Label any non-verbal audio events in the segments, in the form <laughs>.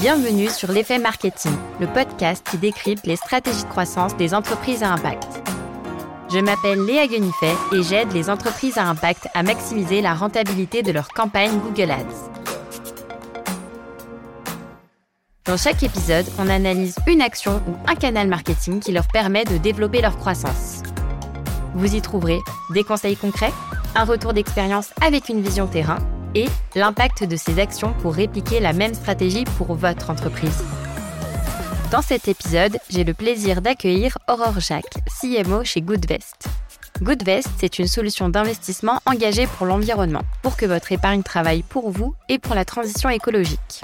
Bienvenue sur l'effet marketing, le podcast qui décrypte les stratégies de croissance des entreprises à impact. Je m'appelle Léa Guenifet et j'aide les entreprises à impact à maximiser la rentabilité de leur campagne Google Ads. Dans chaque épisode, on analyse une action ou un canal marketing qui leur permet de développer leur croissance. Vous y trouverez des conseils concrets, un retour d'expérience avec une vision terrain et l'impact de ces actions pour répliquer la même stratégie pour votre entreprise. Dans cet épisode, j'ai le plaisir d'accueillir Aurore Jacques, CMO chez Goodvest. Goodvest, c'est une solution d'investissement engagée pour l'environnement, pour que votre épargne travaille pour vous et pour la transition écologique.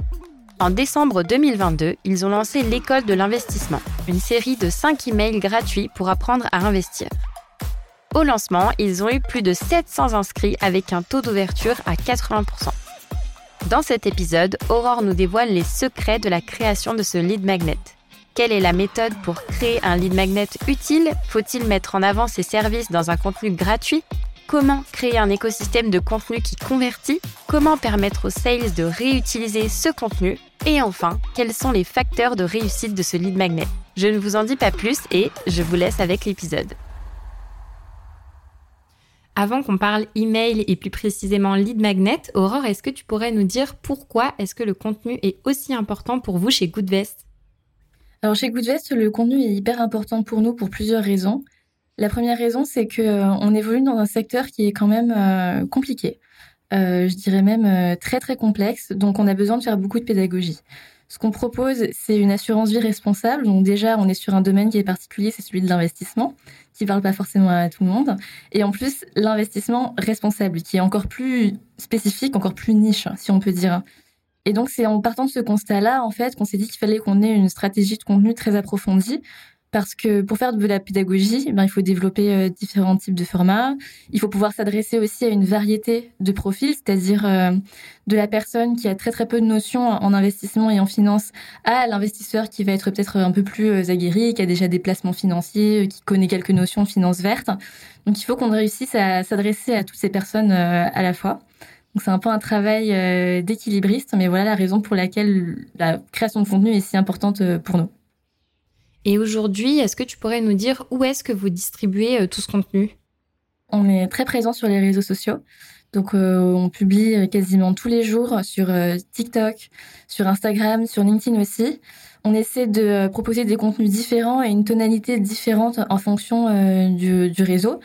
En décembre 2022, ils ont lancé l'école de l'investissement, une série de 5 emails gratuits pour apprendre à investir. Au lancement, ils ont eu plus de 700 inscrits avec un taux d'ouverture à 80%. Dans cet épisode, Aurore nous dévoile les secrets de la création de ce lead magnet. Quelle est la méthode pour créer un lead magnet utile? Faut-il mettre en avant ses services dans un contenu gratuit? Comment créer un écosystème de contenu qui convertit? Comment permettre aux sales de réutiliser ce contenu? Et enfin, quels sont les facteurs de réussite de ce lead magnet? Je ne vous en dis pas plus et je vous laisse avec l'épisode. Avant qu'on parle email et plus précisément lead magnet, Aurore, est-ce que tu pourrais nous dire pourquoi est-ce que le contenu est aussi important pour vous chez Goodvest? Alors chez Goodvest, le contenu est hyper important pour nous pour plusieurs raisons. La première raison, c'est que euh, on évolue dans un secteur qui est quand même euh, compliqué. Euh, je dirais même très très complexe, donc on a besoin de faire beaucoup de pédagogie. Ce qu'on propose, c'est une assurance vie responsable. Donc déjà, on est sur un domaine qui est particulier, c'est celui de l'investissement, qui parle pas forcément à tout le monde. Et en plus, l'investissement responsable, qui est encore plus spécifique, encore plus niche, si on peut dire. Et donc, c'est en partant de ce constat-là, en fait, qu'on s'est dit qu'il fallait qu'on ait une stratégie de contenu très approfondie parce que pour faire de la pédagogie, ben, il faut développer euh, différents types de formats. Il faut pouvoir s'adresser aussi à une variété de profils, c'est-à-dire euh, de la personne qui a très très peu de notions en investissement et en finance à l'investisseur qui va être peut-être un peu plus euh, aguerri, qui a déjà des placements financiers, qui connaît quelques notions de finance verte. Donc il faut qu'on réussisse à s'adresser à toutes ces personnes à la fois. Donc c'est un peu un travail d'équilibriste, mais voilà la raison pour laquelle la création de contenu est si importante pour nous. Et aujourd'hui, est-ce que tu pourrais nous dire où est-ce que vous distribuez euh, tout ce contenu? On est très présent sur les réseaux sociaux. Donc euh, on publie euh, quasiment tous les jours sur TikTok, sur Instagram, sur LinkedIn aussi. On essaie de proposer des contenus différents et une tonalité différente en fonction du, du réseau.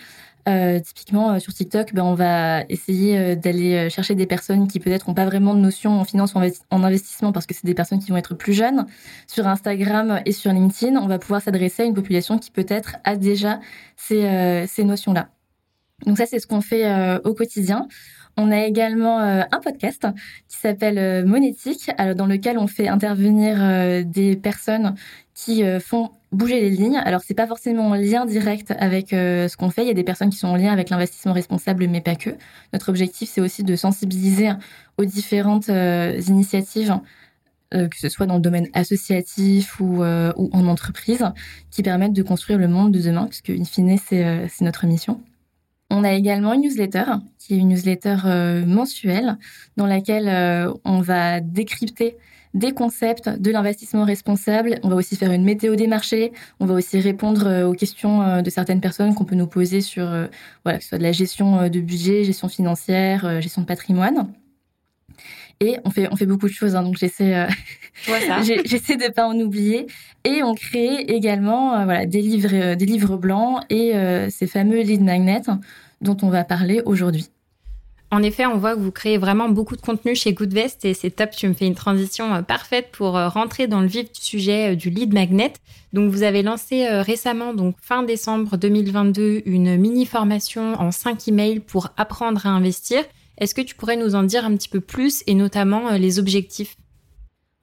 Euh, typiquement, euh, sur TikTok, ben, on va essayer euh, d'aller chercher des personnes qui peut-être n'ont pas vraiment de notion en finance ou en investissement parce que c'est des personnes qui vont être plus jeunes. Sur Instagram et sur LinkedIn, on va pouvoir s'adresser à une population qui peut-être a déjà ces, ces notions-là. Donc ça, c'est ce qu'on fait au quotidien. On a également un podcast qui s'appelle Monétique, dans lequel on fait intervenir des personnes qui font bouger les lignes. Alors c'est pas forcément en lien direct avec euh, ce qu'on fait. Il y a des personnes qui sont en lien avec l'investissement responsable, mais pas que. Notre objectif c'est aussi de sensibiliser aux différentes euh, initiatives, euh, que ce soit dans le domaine associatif ou, ou, en entreprise, qui permettent de construire le monde de demain, puisque in fine c'est notre mission. On a également une newsletter, qui est une newsletter mensuelle, dans laquelle on va décrypter des concepts de l'investissement responsable. On va aussi faire une météo des marchés. On va aussi répondre euh, aux questions euh, de certaines personnes qu'on peut nous poser sur, euh, voilà, que ce soit de la gestion de budget, gestion financière, gestion de patrimoine. Et on fait, on fait beaucoup de choses, hein, donc j'essaie, <laughs> j'essaie de pas en oublier. Et on crée également, voilà, des livres, des livres blancs et ces fameux lead magnets dont on va parler aujourd'hui. En effet, on voit que vous créez vraiment beaucoup de contenu chez Goodvest et c'est top. Tu me fais une transition euh, parfaite pour euh, rentrer dans le vif du sujet euh, du lead magnet. Donc, vous avez lancé récemment, donc fin décembre 2022, une mini formation en 5 emails pour apprendre à investir. Est-ce que tu pourrais nous en dire un petit peu plus et notamment les objectifs?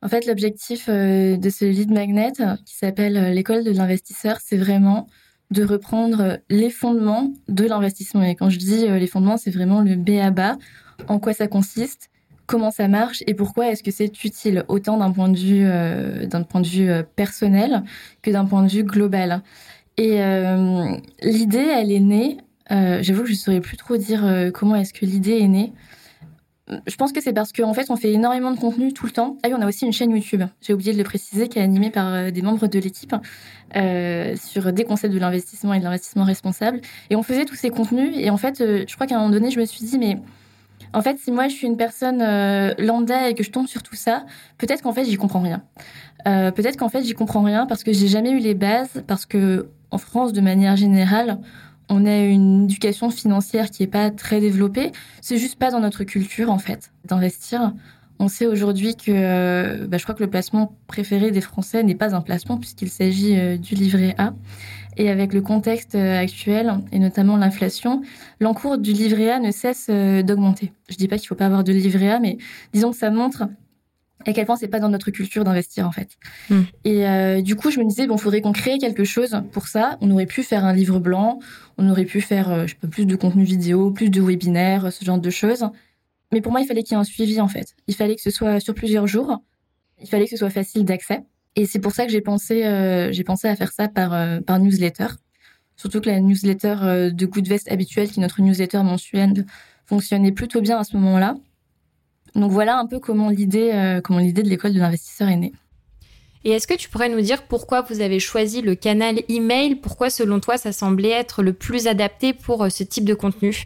En fait, l'objectif de ce lead magnet qui s'appelle l'école de l'investisseur, c'est vraiment de reprendre les fondements de l'investissement. Et quand je dis euh, les fondements, c'est vraiment le B à bas, en quoi ça consiste, comment ça marche et pourquoi est-ce que c'est utile, autant d'un point de vue, euh, d'un point de vue euh, personnel que d'un point de vue global. Et l'idée, elle est née, j'avoue que je ne saurais plus trop dire comment est-ce que l'idée est née. Je pense que c'est parce qu'en fait, on fait énormément de contenu tout le temps. Ah oui, on a aussi une chaîne YouTube, j'ai oublié de le préciser, qui est animée par euh, des membres de l'équipe euh, sur des concepts de l'investissement et de l'investissement responsable. Et on faisait tous ces contenus. Et en fait, euh, je crois qu'à un moment donné, je me suis dit, mais en fait, si moi je suis une personne euh, lambda et que je tombe sur tout ça, peut-être qu'en fait, j'y comprends rien. peut-être qu'en fait, j'y comprends rien parce que j'ai jamais eu les bases, parce que en France, de manière générale, on a une éducation financière qui est pas très développée. C'est juste pas dans notre culture, en fait, d'investir. On sait aujourd'hui que, euh, bah, je crois que le placement préféré des Français n'est pas un placement puisqu'il s'agit euh, du livret A. Et avec le contexte euh, actuel, et notamment l'inflation, l'encours du livret A ne cesse d'augmenter. Je dis pas qu'il faut pas avoir de livret A, mais disons que ça montre à quel point c'est pas dans notre culture d'investir en fait. Hmm. Et euh, du coup, je me disais bon, faudrait qu'on crée quelque chose pour ça. On aurait pu faire un livre blanc, on aurait pu faire euh, je sais pas plus de contenu vidéo, plus de webinaires, ce genre de choses. Mais pour moi, il fallait qu'il y ait un suivi en fait. Il fallait que ce soit sur plusieurs jours. Il fallait que ce soit facile d'accès. Et c'est pour ça que j'ai pensé euh, j'ai pensé à faire ça par par newsletter. Surtout que la newsletter de Goodvest habituelle, qui est notre newsletter mensuelle, fonctionnait plutôt bien à ce moment-là. Donc voilà un peu comment l'idée, euh, comment l'idée de l'école de l'investisseur est née. Et est-ce que tu pourrais nous dire pourquoi vous avez choisi le canal email? Pourquoi, selon toi, ça semblait être le plus adapté pour euh, ce type de contenu?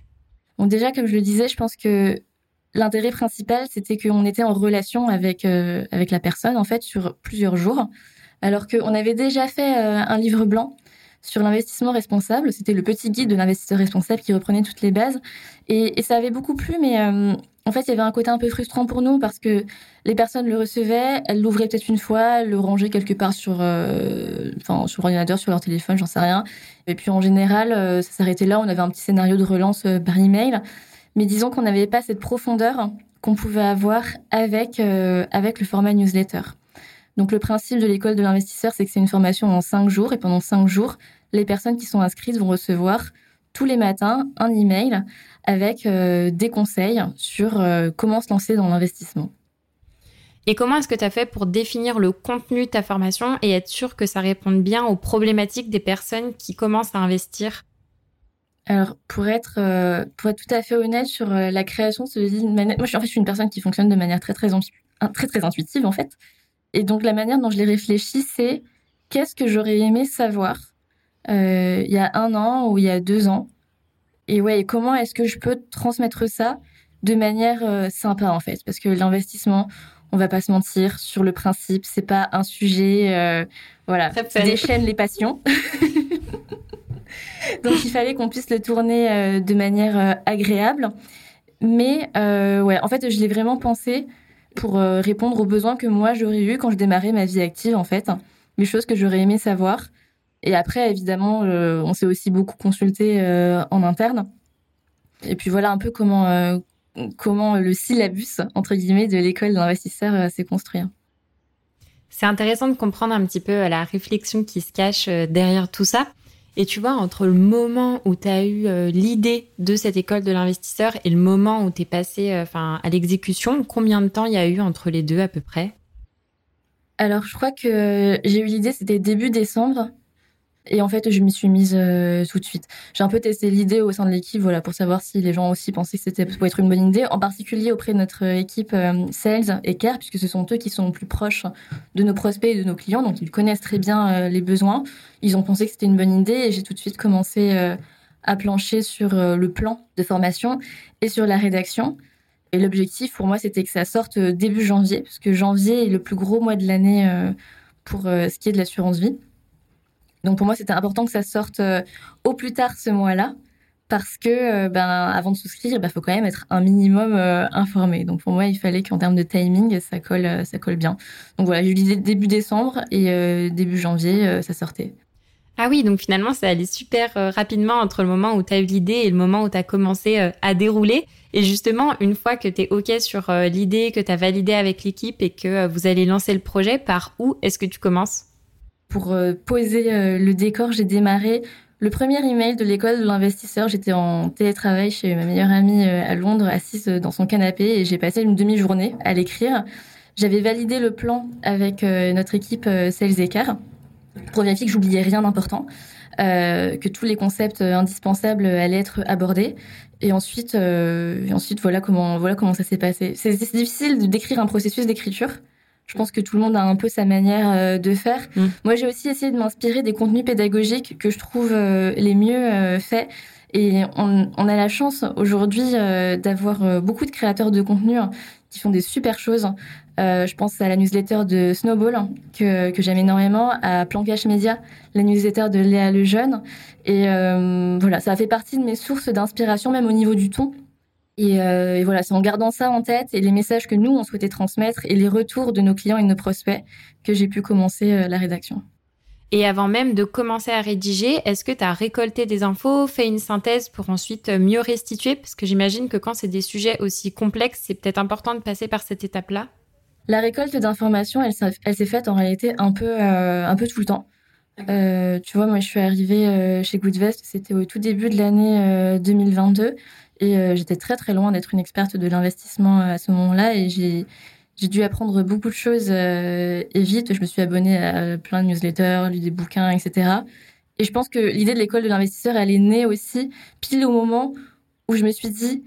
Bon, déjà, comme je le disais, je pense que l'intérêt principal, c'était qu'on était en relation avec euh, avec la personne, en fait, sur plusieurs jours, alors qu'on avait déjà fait un livre blanc sur l'investissement responsable. C'était le petit guide de l'investisseur responsable qui reprenait toutes les bases, et, ça avait beaucoup plu, mais en fait, il y avait un côté un peu frustrant pour nous parce que les personnes le recevaient, elles l'ouvraient peut-être une fois, le rangeaient quelque part sur, euh, enfin, sur l'ordinateur, sur leur téléphone, j'en sais rien. Et puis en général, euh, ça s'arrêtait là. On avait un petit scénario de relance euh, par email, mais disons qu'on n'avait pas cette profondeur qu'on pouvait avoir avec avec le format newsletter. Donc le principe de l'école de l'investisseur, c'est que c'est une formation en cinq jours et pendant cinq jours, les personnes qui sont inscrites vont recevoir tous les matins un email avec euh, des conseils sur euh, comment se lancer dans l'investissement. Et comment est-ce que tu as fait pour définir le contenu de ta formation et être sûr que ça réponde bien aux problématiques des personnes qui commencent à investir? Alors, pour être, euh, pour être tout à fait honnête sur la création de ce livre, moi, je suis, en fait, je suis une personne qui fonctionne de manière très, très, très, très intuitive, en fait. Et donc, la manière dont je l'ai réfléchi, c'est qu'est-ce que j'aurais aimé savoir il y a un an ou il y a deux ans et ouais, comment est-ce que je peux transmettre ça de manière euh, sympa en fait? Parce que l'investissement, on va pas se mentir, sur le principe, c'est pas un sujet, euh, voilà, qui déchaîne les passions. <laughs> Donc il fallait qu'on puisse le tourner euh, de manière agréable. Mais ouais, en fait, je l'ai vraiment pensé pour répondre aux besoins que moi j'aurais eu quand je démarrais ma vie active en fait, les choses que j'aurais aimé savoir. Et après, évidemment, euh, on s'est aussi beaucoup consulté euh, en interne. Et puis voilà un peu comment euh, comment le syllabus entre guillemets de l'école d'investisseurs s'est construit. C'est intéressant de comprendre un petit peu la réflexion qui se cache derrière tout ça. Et tu vois, entre le moment où tu as eu l'idée de cette école de l'investisseur et le moment où tu es passé enfin, à l'exécution, combien de temps il y a eu entre les deux à peu près? Alors, je crois que j'ai eu l'idée, c'était début décembre. Et en fait, je m'y suis mise euh, tout de suite. J'ai un peu testé l'idée au sein de l'équipe, voilà, pour savoir si les gens aussi pensaient que c'était pour être une bonne idée, en particulier auprès de notre équipe euh, sales et care, puisque ce sont eux qui sont plus proches de nos prospects et de nos clients, donc ils connaissent très bien euh, les besoins. Ils ont pensé que c'était une bonne idée et j'ai tout de suite commencé à plancher sur le plan de formation et sur la rédaction. Et l'objectif pour moi, c'était que ça sorte début janvier, parce que janvier est le plus gros mois de l'année pour ce qui est de l'assurance vie. Donc pour moi, c'était important que ça sorte euh, au plus tard ce mois-là parce que euh, ben avant de souscrire, il ben, faut quand même être un minimum euh, informé. Donc pour moi, il fallait qu'en termes de timing, ça colle, ça colle bien. Donc voilà, j'ai eu début décembre et début janvier, ça sortait. Ah oui, donc finalement, ça allait super rapidement entre le moment où tu as eu l'idée et le moment où tu as commencé à dérouler. Et justement, une fois que tu es OK sur l'idée, que tu as validé avec l'équipe et que vous allez lancer le projet, par où est-ce que tu commences? Pour euh, poser euh, le décor, j'ai démarré le premier email de l'école de l'investisseur. J'étais en télétravail chez ma meilleure amie euh, à Londres, assise dans son canapé, et j'ai passé une demi-journée à l'écrire. J'avais validé le plan avec notre équipe Sales et Pour vérifier que j'oubliais rien d'important. que tous les concepts indispensables allaient être abordés. Et ensuite, et ensuite voilà comment voilà comment ça s'est passé. C'est difficile de décrire un processus d'écriture. Je pense que tout le monde a un peu sa manière de faire. Mm. Moi, j'ai aussi essayé de m'inspirer des contenus pédagogiques que je trouve les mieux faits et on, on a la chance aujourd'hui euh, d'avoir euh, beaucoup de créateurs de contenu hein, qui font des super choses. Euh, je pense à la newsletter de Snowball hein, que, que j'aime énormément, à Plan Cash Media, la newsletter de Léa Lejeune. Et euh, voilà, ça fait partie de mes sources d'inspiration, même au niveau du ton. Et, euh, et voilà, c'est en gardant ça en tête et les messages que nous, on souhaitait transmettre et les retours de nos clients et de nos prospects que j'ai pu commencer la rédaction. Et avant même de commencer à rédiger, est-ce que tu as récolté des infos, fait une synthèse pour ensuite mieux restituer? Parce que j'imagine que quand c'est des sujets aussi complexes, c'est peut-être important de passer par cette étape-là. La récolte d'informations, elle, s'est faite en réalité un peu, euh, un peu tout le temps. Euh, tu vois, moi, je suis arrivée euh, chez Goodvest, c'était au tout début de l'année 2022, et j'étais très très loin d'être une experte de l'investissement à ce moment-là, et j'ai dû apprendre beaucoup de choses euh, et vite. Je me suis abonnée à plein de newsletters, lu des bouquins, etc. Et je pense que l'idée de l'école de l'investisseur, elle est née aussi pile au moment où je me suis dit,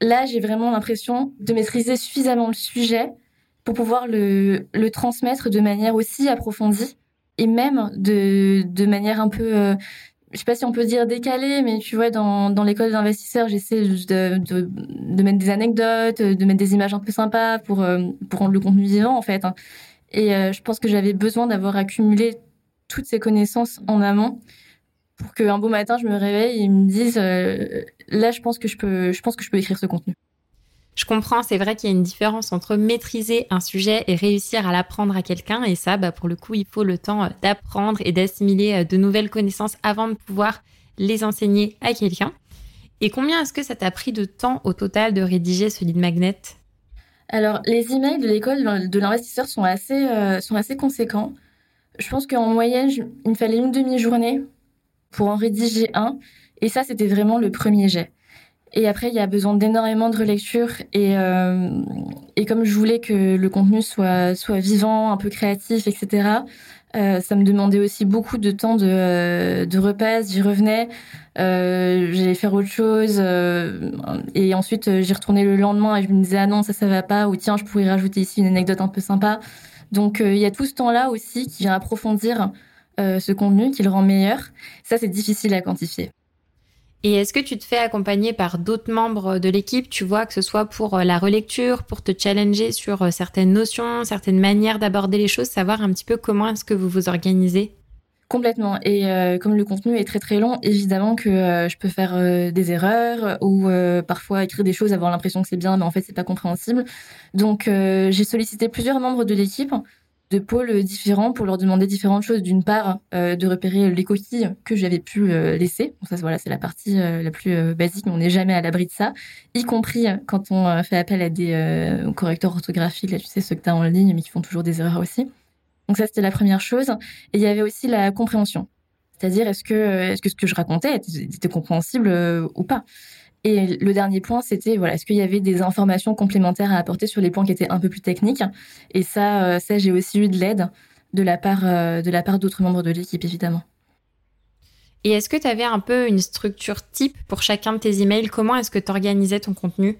là, j'ai vraiment l'impression de maîtriser suffisamment le sujet pour pouvoir le, transmettre de manière aussi approfondie et même de, manière un peu euh, je sais pas si on peut dire décalé, mais tu vois, dans, dans l'école d'investisseurs, j'essaie de, de, de, mettre des anecdotes, de mettre des images un peu sympas pour, euh, pour rendre le contenu vivant, en fait. Hein. Et euh, je pense que j'avais besoin d'avoir accumulé toutes ces connaissances en amont pour qu'un beau matin, je me réveille et me dise, euh, là, je pense que je peux, je pense que je peux écrire ce contenu. Je comprends, c'est vrai qu'il y a une différence entre maîtriser un sujet et réussir à l'apprendre à quelqu'un. Et ça, bah, pour le coup, il faut le temps euh, d'apprendre et d'assimiler euh, de nouvelles connaissances avant de pouvoir les enseigner à quelqu'un. Et combien est-ce que ça t'a pris de temps au total de rédiger ce lead magnet? Alors, les emails de l'école de l'investisseur sont euh, sont assez conséquents. Je pense qu'en moyenne, il me fallait une demi-journée pour en rédiger un. Et ça, c'était vraiment le premier jet. Et après, il y a besoin d'énormément de relecture. Et, euh, et comme je voulais que le contenu soit, soit vivant, un peu créatif, etc., euh, ça me demandait aussi beaucoup de temps de, euh, de repasse. J'y revenais, euh, j'allais faire autre chose. Euh, et ensuite, euh, j'y retournais le lendemain et je me disais, ah non, ça, ça va pas. Ou tiens, je pourrais rajouter ici une anecdote un peu sympa. Donc, il y a tout ce temps-là aussi qui vient approfondir ce contenu, qui le rend meilleur. Ça, c'est difficile à quantifier. Et est-ce que tu te fais accompagner par d'autres membres de l'équipe, tu vois, que ce soit pour euh, la relecture, pour te challenger sur euh, certaines notions, certaines manières d'aborder les choses, savoir un petit peu comment est-ce que vous vous organisez? Complètement. Et euh, comme le contenu est très très long, évidemment que je peux faire des erreurs ou parfois écrire des choses, avoir l'impression que c'est bien, mais en fait c'est pas compréhensible. Donc j'ai sollicité plusieurs membres de l'équipe de pôles différents pour leur demander différentes choses. D'une part, euh, de repérer les coquilles que j'avais pu euh, laisser. ça, voilà, c'est la partie euh, la plus basique, on n'est jamais à l'abri de ça, y compris quand on fait appel à des correcteurs orthographiques, là, tu sais, ceux que tu as en ligne, mais qui font toujours des erreurs aussi. Donc ça, c'était la première chose. Et il y avait aussi la compréhension. C'est-à-dire, est-ce que, est-ce que ce que je racontais était compréhensible ou pas? Et le dernier point, c'était voilà, est-ce qu'il y avait des informations complémentaires à apporter sur les points qui étaient un peu plus techniques? Et ça, euh, ça j'ai aussi eu de l'aide de la part euh, de la part d'autres membres de l'équipe, évidemment. Et est-ce que tu avais un peu une structure type pour chacun de tes emails? Comment est-ce que tu organisais ton contenu?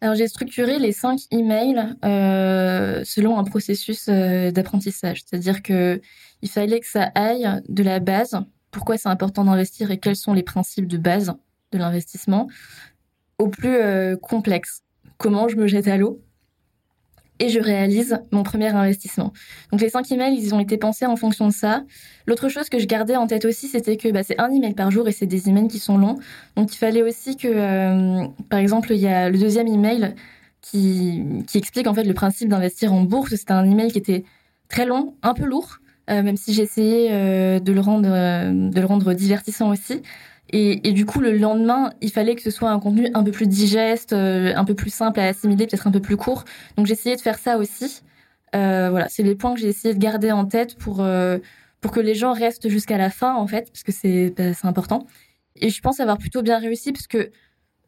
Alors j'ai structuré les cinq emails euh, selon un processus d'apprentissage, c'est-à-dire que il fallait que ça aille de la base, pourquoi c'est important d'investir et quels sont les principes de base? De l'investissement au plus euh, complexe. Comment je me jette à l'eau et je réalise mon premier investissement. Donc les cinq emails, ils ont été pensés en fonction de ça. L'autre chose que je gardais en tête aussi, c'était que bah, c'est un email par jour et c'est des emails qui sont longs. Donc il fallait aussi que, euh, par exemple, il y a le deuxième email qui, qui explique en fait le principe d'investir en bourse. C'était un email qui était très long, un peu lourd, euh, même si j'ai essayé de de le rendre divertissant aussi. Et, du coup, le lendemain, il fallait que ce soit un contenu un peu plus digeste, euh, un peu plus simple à assimiler, peut-être un peu plus court. Donc j'ai essayé de faire ça aussi. Euh, voilà, c'est les points que j'ai essayé de garder en tête pour euh, pour que les gens restent jusqu'à la fin en fait, parce que c'est bah, important. Et je pense avoir plutôt bien réussi parce que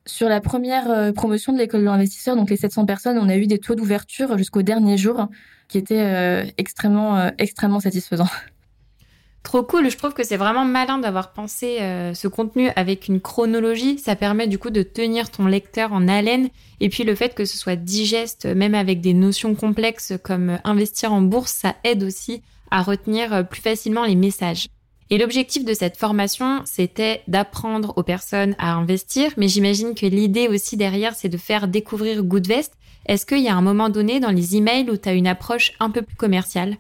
sur la première promotion de l'école de l'investisseur, donc les 700 personnes, on a eu des taux d'ouverture jusqu'au dernier jour qui étaient extrêmement extrêmement satisfaisants. Trop cool, je trouve que c'est vraiment malin d'avoir pensé euh, ce contenu avec une chronologie. Ça permet du coup de tenir ton lecteur en haleine. Et puis le fait que ce soit digeste, même avec des notions complexes comme investir en bourse, ça aide aussi à retenir euh, plus facilement les messages. Et l'objectif de cette formation, c'était d'apprendre aux personnes à investir, mais j'imagine que l'idée aussi derrière, c'est de faire découvrir Goodvest. Est-ce qu'il y a un moment donné dans les emails où tu as une approche un peu plus commerciale?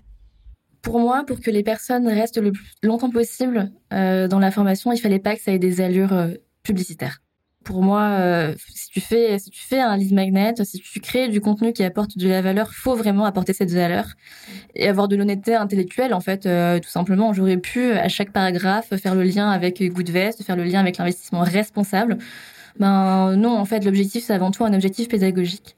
Pour moi, pour que les personnes restent le plus longtemps possible euh, dans la formation, il fallait pas que ça ait des allures euh, publicitaires. Pour moi, euh, si tu fais si tu fais un lead magnet, si tu crées du contenu qui apporte de la valeur, faut vraiment apporter cette valeur et avoir de l'honnêteté intellectuelle en fait, tout simplement. J'aurais pu à chaque paragraphe faire le lien avec Goodvest, faire le lien avec l'investissement responsable. Ben non, en fait, l'objectif c'est avant tout un objectif pédagogique.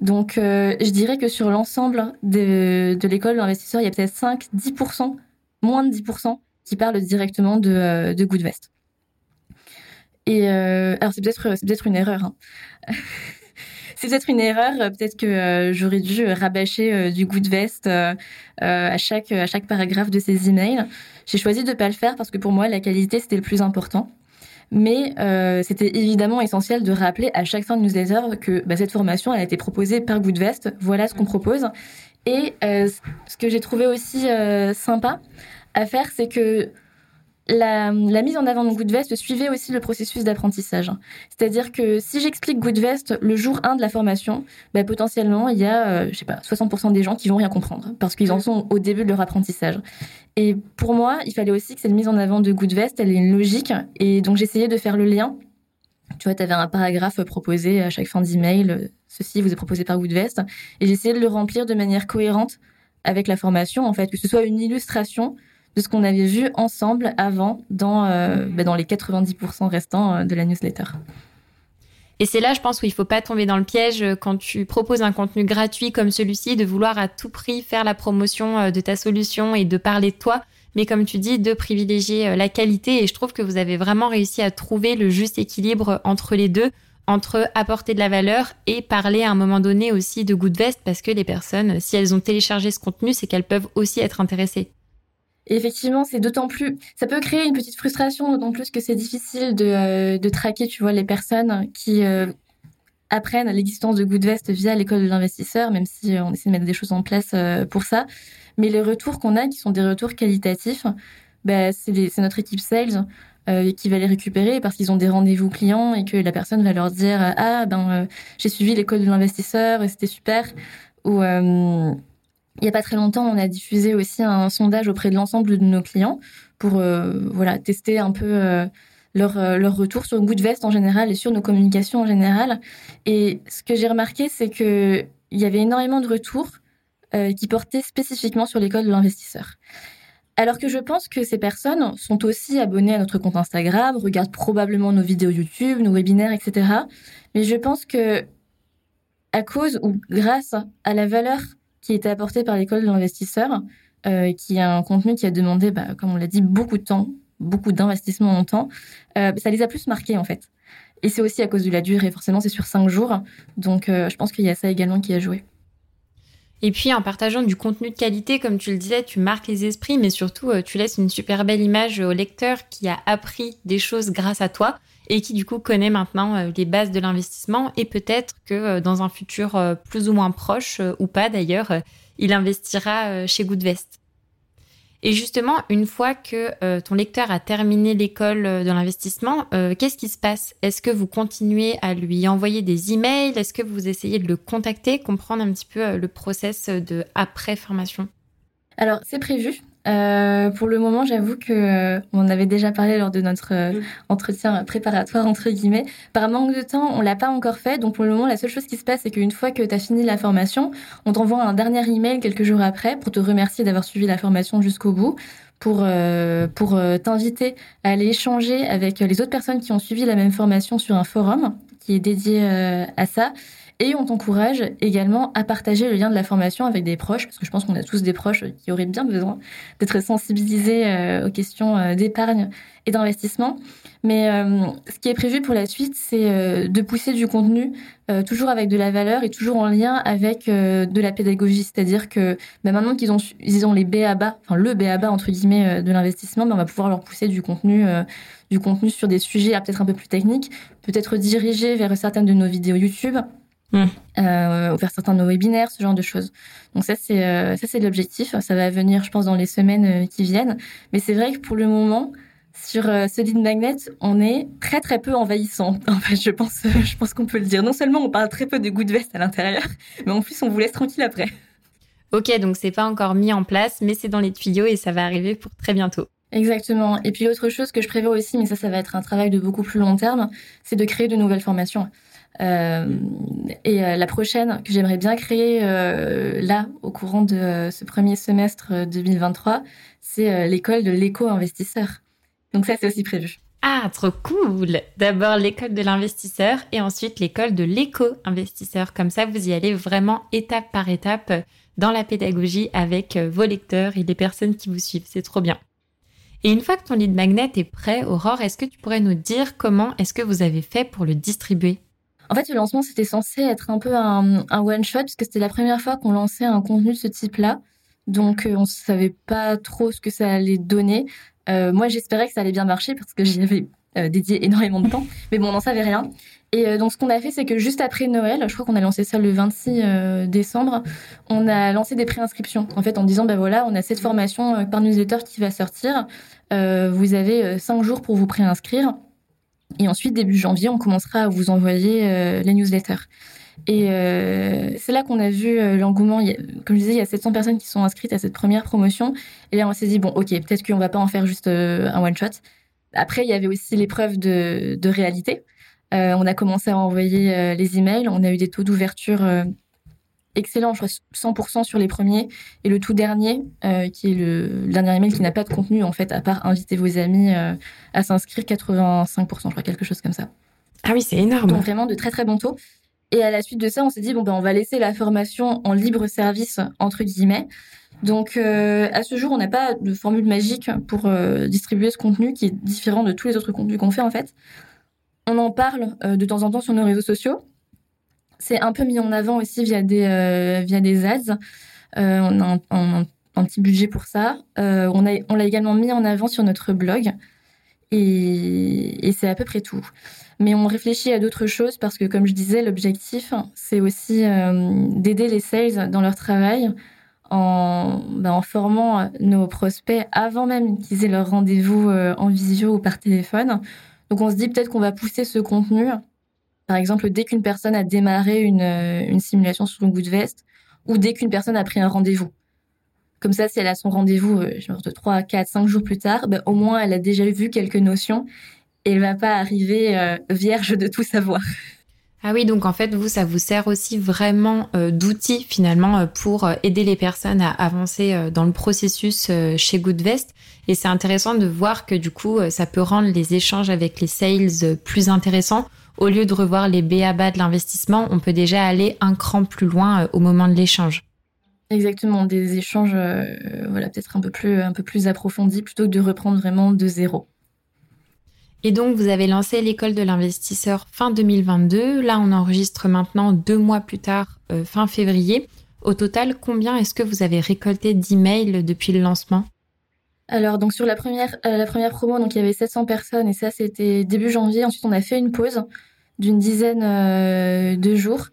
Donc, euh, je dirais que sur l'ensemble de, de l'école l'investisseur, il y a peut-être 5, 10%, moins de 10% qui parlent directement de, euh, de Goodvest. Et euh, alors, c'est peut-être une erreur. Hein. c'est peut-être une erreur. <laughs> Peut-être que j'aurais dû rabâcher du Goodvest à chaque à chaque paragraphe de ces emails. J'ai choisi de pas le faire parce que pour moi, la qualité c'était le plus important. Mais euh, c'était évidemment essentiel de rappeler à chaque fin de newsletter que bah, cette formation, elle a été proposée par Goodvest. Voilà ce qu'on propose. Et euh, ce que j'ai trouvé aussi euh, sympa à faire, c'est que la, la, mise en avant de Goodvest suivait aussi le processus d'apprentissage. C'est-à-dire que si j'explique Goodvest le jour 1 de la formation, bah, potentiellement, il y a, euh, je sais pas, 60% des gens qui vont rien comprendre parce qu'ils en sont au début de leur apprentissage. Et pour moi, il fallait aussi que cette mise en avant de Goodvest, elle ait une logique. Et donc, j'essayais de faire le lien. Tu vois, tu avais un paragraphe proposé à chaque fin d'email. Ceci vous est proposé par Goodvest. Et j'essayais de le remplir de manière cohérente avec la formation, en fait, que ce soit une illustration de ce qu'on avait vu ensemble avant dans, euh, bah, dans les 90% restants euh, de la newsletter. Et c'est là, je pense, où il faut pas tomber dans le piège euh, quand tu proposes un contenu gratuit comme celui-ci, de vouloir à tout prix faire la promotion de ta solution et de parler de toi. Mais comme tu dis, de privilégier la qualité. Et je trouve que vous avez vraiment réussi à trouver le juste équilibre entre les deux, entre apporter de la valeur et parler à un moment donné aussi de Goodvest, parce que les personnes, si elles ont téléchargé ce contenu, c'est qu'elles peuvent aussi être intéressées effectivement, c'est d'autant plus, ça peut créer une petite frustration, d'autant plus que c'est difficile de, euh, de traquer, tu vois, les personnes qui euh, apprennent l'existence de Goodvest via l'école de l'investisseur, même si euh, on essaie de mettre des choses en place pour ça. Mais les retours qu'on a, qui sont des retours qualitatifs, bah, c'est notre équipe sales qui va les récupérer parce qu'ils ont des rendez-vous clients et que la personne va leur dire ah ben j'ai suivi l'école de l'investisseur c'était super ou il n'y a pas très longtemps, on a diffusé aussi un sondage auprès de l'ensemble de nos clients pour euh, voilà tester un peu euh, leur, euh, retour sur Goodvest en général et sur nos communications en général. Et ce que j'ai remarqué, c'est que il y avait énormément de retours qui portaient spécifiquement sur l'école de l'investisseur. Alors que je pense que ces personnes sont aussi abonnées à notre compte Instagram, regardent probablement nos vidéos YouTube, nos webinaires, etc. Mais je pense que à cause ou grâce à la valeur qui était apporté par l'école de l'investisseur, euh, qui est un contenu qui a demandé, bah, comme on l'a dit, beaucoup de temps, beaucoup d'investissement en temps. Euh, ça les a plus marqués en fait. Et c'est aussi à cause de la durée, forcément, c'est sur cinq jours. Donc euh, je pense qu'il y a ça également qui a joué. Et puis en partageant du contenu de qualité, comme tu le disais, tu marques les esprits, mais surtout tu laisses une super belle image au lecteur qui a appris des choses grâce à toi et qui du coup connaît maintenant euh, les bases de l'investissement et peut-être que euh, dans un futur euh, plus ou moins proche ou pas d'ailleurs, il investira chez Goodvest. Et justement, une fois que ton lecteur a terminé l'école de l'investissement, qu'est-ce qui se passe? Est-ce que vous continuez à lui envoyer des emails? Est-ce que vous essayez de le contacter? Comprendre un petit peu le process de après formation? Alors, c'est prévu. Euh, pour le moment, j'avoue que euh, on avait déjà parlé lors de notre euh, entretien préparatoire entre guillemets. Par manque de temps, on l'a pas encore fait. Donc pour le moment, la seule chose qui se passe, c'est qu'une fois que tu as fini la formation, on t'envoie un dernier email quelques jours après pour te remercier d'avoir suivi la formation jusqu'au bout, pour pour t'inviter à aller échanger avec les autres personnes qui ont suivi la même formation sur un forum qui est dédié à ça Et on t'encourage également à partager le lien de la formation avec des proches, parce que je pense qu'on a tous des proches qui auraient bien besoin d'être sensibilisés euh, aux questions euh, d'épargne et d'investissement. Mais euh, ce qui est prévu pour la suite, c'est de pousser du contenu toujours avec de la valeur et toujours en lien avec de la pédagogie. C'est-à-dire que bah, maintenant qu'ils ont, ils ont les BABA, enfin le BABA entre guillemets de l'investissement, bah, on va pouvoir leur pousser du contenu, du contenu sur des sujets peut-être un peu plus techniques, peut-être dirigés vers certaines de nos vidéos YouTube Mmh. Euh, faire certains de nos webinaires, ce genre de choses. Donc ça c'est euh, ça c'est l'objectif. Ça va venir, je pense, dans les semaines euh, qui viennent. Mais c'est vrai que pour le moment, sur ce lead magnet, on est très très peu envahissant. <laughs> En fait, je pense je pense qu'on peut le dire. Non seulement on parle très peu de goût de veste à l'intérieur, mais en plus on vous laisse tranquille après. Ok, donc c'est pas encore mis en place, mais c'est dans les tuyaux et ça va arriver pour très bientôt. Exactement. Et puis l'autre chose que je prévois aussi, mais ça, ça va être un travail de beaucoup plus long terme, c'est de créer de nouvelles formations. Euh, et euh, la prochaine que j'aimerais bien créer euh, là, au courant de ce premier semestre 2023, c'est l'école de l'éco-investisseur. Donc ça, c'est aussi prévu. Ah, trop cool D'abord l'école de l'investisseur et ensuite l'école de l'éco-investisseur. Comme ça, vous y allez vraiment étape par étape dans la pédagogie avec vos lecteurs et les personnes qui vous suivent. C'est trop bien. Et une fois que ton lead magnet est prêt, Aurore, est-ce que tu pourrais nous dire comment est-ce que vous avez fait pour le distribuer? En fait, le lancement, c'était censé être un peu un, one-shot, parce que c'était la première fois qu'on lançait un contenu de ce type-là. Donc, euh, on ne savait pas trop ce que ça allait donner. Euh, moi, j'espérais que ça allait bien marcher, parce que j'y avais euh, dédié énormément de temps. <laughs> Mais bon, on n'en savait rien. Et donc, ce qu'on a fait, c'est que juste après Noël, je crois qu'on a lancé ça le 26 décembre, on a lancé des préinscriptions. En fait, en disant, ben voilà, on a cette formation par newsletter qui va sortir. vous avez cinq jours pour vous préinscrire. Et ensuite, début janvier, on commencera à vous envoyer euh, les newsletters. Et euh, c'est là qu'on a vu euh, l'engouement. Comme je disais, il y a 700 personnes qui sont inscrites à cette première promotion. Et là, on s'est dit, bon, ok, peut-être qu'on va pas en faire juste un one-shot. Après, il y avait aussi l'épreuve de, de réalité. on a commencé à envoyer les emails. On a eu des taux d'ouverture excellent, je crois 100% sur les premiers. Et le tout dernier, euh, qui est le, dernier email qui n'a pas de contenu, en fait, à part inviter vos amis euh, à s'inscrire, 85%, je crois, quelque chose comme ça. Ah oui, c'est énorme. Donc vraiment de très très bons taux. Et à la suite de ça, on s'est dit, bon, ben, on va laisser la formation en libre service, entre guillemets. Donc, euh, à ce jour, on n'a pas de formule magique pour distribuer ce contenu qui est différent de tous les autres contenus qu'on fait, en fait. On en parle de temps en temps sur nos réseaux sociaux. C'est un peu mis en avant aussi via des, euh, via des ads. Euh, on a un, petit budget pour ça. Euh, on a, on l'a également mis en avant sur notre blog. Et, c'est à peu près tout. Mais on réfléchit à d'autres choses parce que, comme je disais, l'objectif, c'est aussi d'aider les sales dans leur travail en, ben, en formant nos prospects avant même qu'ils aient leur rendez-vous en visio ou par téléphone. Donc on se dit peut-être qu'on va pousser ce contenu par exemple, dès qu'une personne a démarré une, euh, une simulation sur un goût de veste ou dès qu'une personne a pris un rendez-vous. Comme ça, si elle a son rendez-vous euh, genre de 3, 4, 5 jours plus tard, ben, au moins elle a déjà vu quelques notions et elle va pas arriver euh, vierge de tout savoir. Ah oui, donc en fait, vous, ça vous sert aussi vraiment d'outil finalement pour aider les personnes à avancer dans le processus chez Goodvest. Et c'est intéressant de voir que du coup, ça peut rendre les échanges avec les sales plus intéressants au lieu de revoir les BABA de l'investissement, on peut déjà aller un cran plus loin euh, au moment de l'échange. Exactement, des échanges euh, voilà, peut-être un peu plus un peu plus approfondis plutôt que de reprendre vraiment de zéro. Et donc vous avez lancé l'école de l'investisseur fin 2022. Là, on enregistre maintenant deux mois plus tard, euh, fin février. Au total, combien est-ce que vous avez récolté d'emails depuis le lancement? Alors donc sur la première la première promo donc il y avait 700 personnes et ça c'était début janvier. Ensuite on a fait une pause d'une dizaine euh, de jours.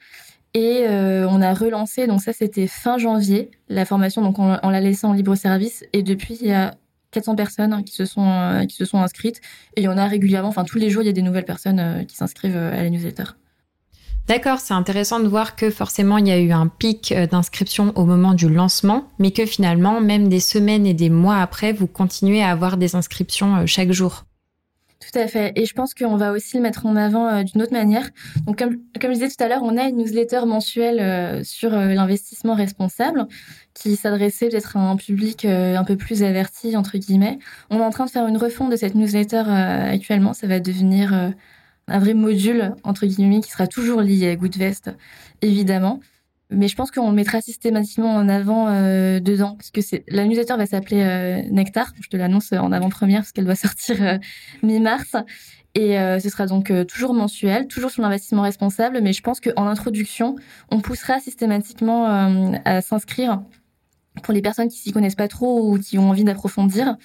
Et euh, on a relancé, donc ça c'était fin janvier, la formation, donc on, l'a laissé en libre service. Et depuis, il y a 400 personnes qui se sont euh, qui se sont inscrites. Et il y en a régulièrement, enfin tous les jours, il y a des nouvelles personnes qui s'inscrivent à la newsletter. D'accord, c'est intéressant de voir que forcément il y a eu un pic d'inscription au moment du lancement, mais que finalement, même des semaines et des mois après, vous continuez à avoir des inscriptions chaque jour. Tout à fait. Et je pense qu'on va aussi le mettre en avant euh, d'une autre manière. Donc, comme, comme je disais tout à l'heure, on a une newsletter mensuelle euh, sur euh, l'investissement responsable qui s'adressait peut-être à un public un peu plus averti, entre guillemets. On est en train de faire une refonte de cette newsletter actuellement. Ça va devenir un vrai module, entre guillemets, qui sera toujours lié à Goodvest, évidemment. Mais je pense qu'on le mettra systématiquement en avant euh, dedans, parce que c'est la newsletter va s'appeler euh, Nectar. Je te l'annonce en avant-première parce qu'elle doit <laughs> sortir euh, mi-mars. Et ce sera donc toujours mensuel, toujours sur l'investissement responsable. Mais je pense qu'en introduction, on poussera systématiquement à s'inscrire pour les personnes qui s'y connaissent pas trop ou qui ont envie d'approfondir,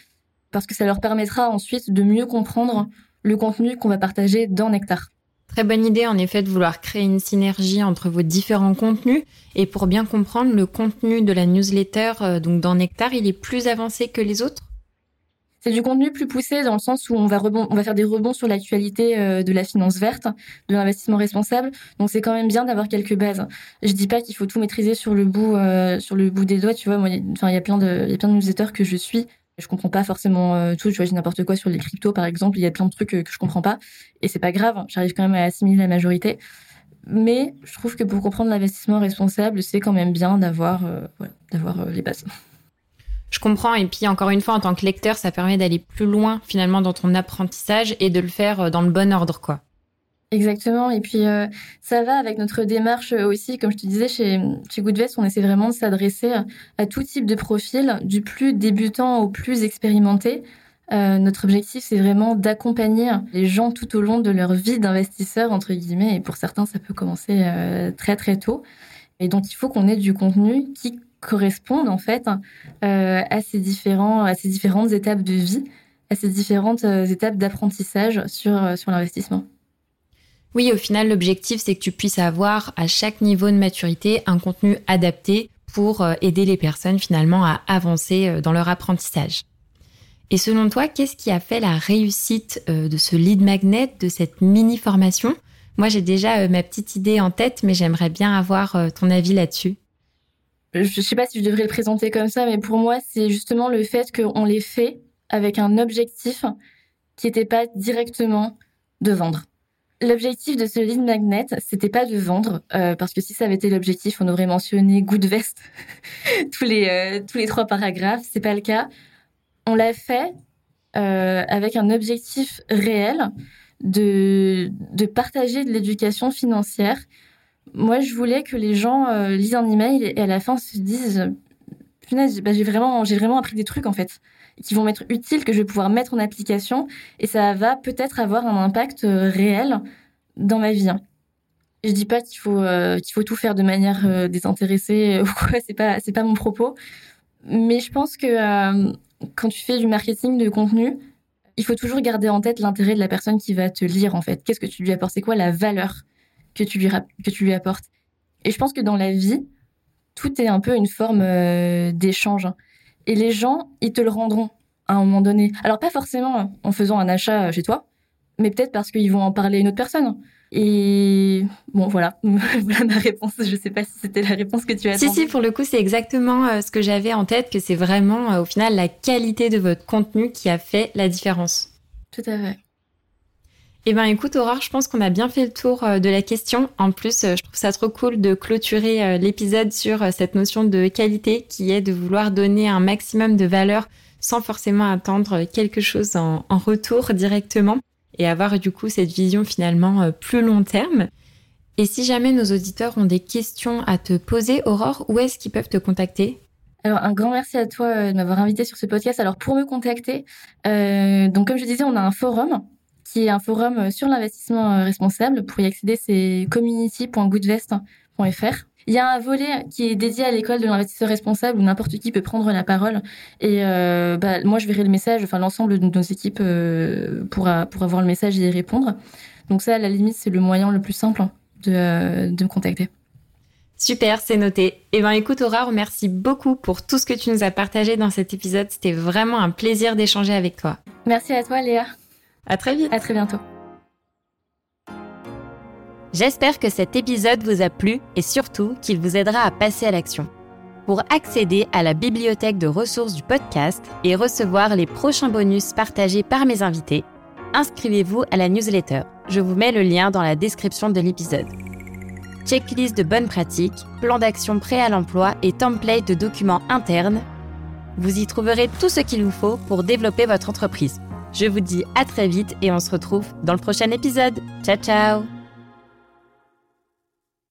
parce que ça leur permettra ensuite de mieux comprendre le contenu qu'on va partager dans Nectar. Très bonne idée en effet de vouloir créer une synergie entre vos différents contenus et pour bien comprendre le contenu de la newsletter euh, donc dans Nectar, il est plus avancé que les autres? C'est du contenu plus poussé dans le sens où on va on va faire des rebonds sur l'actualité euh, de la finance verte, de l'investissement responsable. Donc c'est quand même bien d'avoir quelques bases. Je dis pas qu'il faut tout maîtriser sur le bout euh, sur le bout des doigts, tu vois. Moi, enfin il y a plein de il y a plein de newsletters que je suis je comprends pas forcément euh, tout. Tu vois, j'ai n'importe quoi sur les cryptos, par exemple. Il y a plein de trucs que, que je comprends pas. Et c'est pas grave. J'arrive quand même à assimiler la majorité. Mais je trouve que pour comprendre l'investissement responsable, c'est quand même bien d'avoir euh, d'avoir euh, les bases. Je comprends. Et puis, encore une fois, en tant que lecteur, ça permet d'aller plus loin, finalement, dans ton apprentissage et de le faire dans le bon ordre, quoi. Exactement. Et puis, euh, ça va avec notre démarche aussi. Comme je te disais, chez, chez Goodvest, on essaie vraiment de s'adresser à tout type de profil, du plus débutant au plus expérimenté. Euh, notre objectif, c'est vraiment d'accompagner les gens tout au long de leur vie d'investisseur, entre guillemets. Et pour certains, ça peut commencer euh, très, très tôt. Et donc, il faut qu'on ait du contenu qui corresponde, en fait, à, ces différents, à ces différentes étapes de vie, à ces différentes étapes d'apprentissage sur, sur l'investissement. Oui, au final, l'objectif, c'est que tu puisses avoir à chaque niveau de maturité un contenu adapté pour euh, aider les personnes finalement à avancer euh, dans leur apprentissage. Et selon toi, qu'est-ce qui a fait la réussite euh, de ce lead magnet, de cette mini formation Moi, j'ai déjà ma petite idée en tête, mais j'aimerais bien avoir ton avis là-dessus. Je ne sais pas si je devrais le présenter comme ça, mais pour moi, c'est justement le fait qu'on l'ait fait avec un objectif qui n'était pas directement de vendre. L'objectif de ce lead magnet, c'était pas de vendre, euh, parce que si ça avait été l'objectif, on aurait mentionné Good Vest <laughs> tous les euh, tous les trois paragraphes. C'est pas le cas. On l'a fait euh, avec un objectif réel de de partager de l'éducation financière. Moi, je voulais que les gens lisent un email et à la fin se disent punaise, bah, j'ai vraiment j'ai vraiment appris des trucs en fait qui vont m'être utiles, que je vais pouvoir mettre en application et ça va peut-être avoir un impact euh, réel dans ma vie. Je dis pas qu'il faut euh, qu'il faut tout faire de manière euh, désintéressée <laughs> ou quoi, c'est pas c'est pas mon propos. Mais je pense que quand tu fais du marketing de contenu, il faut toujours garder en tête l'intérêt de la personne qui va te lire en fait. Qu'est-ce que tu lui apportes? C'est quoi la valeur que tu lui que tu lui apportes? Et je pense que dans la vie, tout est un peu une forme d'échange. Et les gens, ils te le rendront à un moment donné. Alors pas forcément en faisant un achat chez toi, mais peut-être parce qu'ils vont en parler à une autre personne. Et bon, voilà, <laughs> voilà ma réponse. Je sais pas si c'était la réponse que tu as. Si, si, pour le coup, c'est exactement euh, ce que j'avais en tête, que c'est vraiment, euh, au final, la qualité de votre contenu qui a fait la différence. Tout à fait. Eh ben, écoute, Aurore, je pense qu'on a bien fait le tour euh, de la question. En plus, je trouve ça trop cool de clôturer l'épisode sur cette notion de qualité qui est de vouloir donner un maximum de valeur sans forcément attendre quelque chose en, retour directement et avoir du coup cette vision finalement euh, plus long terme. Et si jamais nos auditeurs ont des questions à te poser, Aurore, où est-ce qu'ils peuvent te contacter? Alors un grand merci à toi euh, de m'avoir invité sur ce podcast. Alors pour me contacter, euh, donc comme je disais, on a un forum qui est un forum sur l'investissement responsable. Pour y accéder, c'est community.goodvest.fr. Il y a un volet qui est dédié à l'école de l'investisseur responsable où n'importe qui peut prendre la parole. Et euh, bah, moi, je verrai le message, enfin l'ensemble de nos équipes euh, pourra, pour avoir le message et y répondre. Donc ça, à la limite, c'est le moyen le plus simple de, euh, de me contacter. Super, c'est noté. Eh ben écoute Aurore, merci beaucoup pour tout ce que tu nous as partagé dans cet épisode. C'était vraiment un plaisir d'échanger avec toi. Merci à toi Léa. À très vite. À très bientôt. J'espère que cet épisode vous a plu et surtout qu'il vous aidera à passer à l'action. Pour accéder à la bibliothèque de ressources du podcast et recevoir les prochains bonus partagés par mes invités, inscrivez-vous à la newsletter. Je vous mets le lien dans la description de l'épisode. Checklist de bonnes pratiques, plan d'action prêt à l'emploi et template de documents internes. Vous y trouverez tout ce qu'il vous faut pour développer votre entreprise. Je vous dis à très vite et on se retrouve dans le prochain épisode. Ciao ciao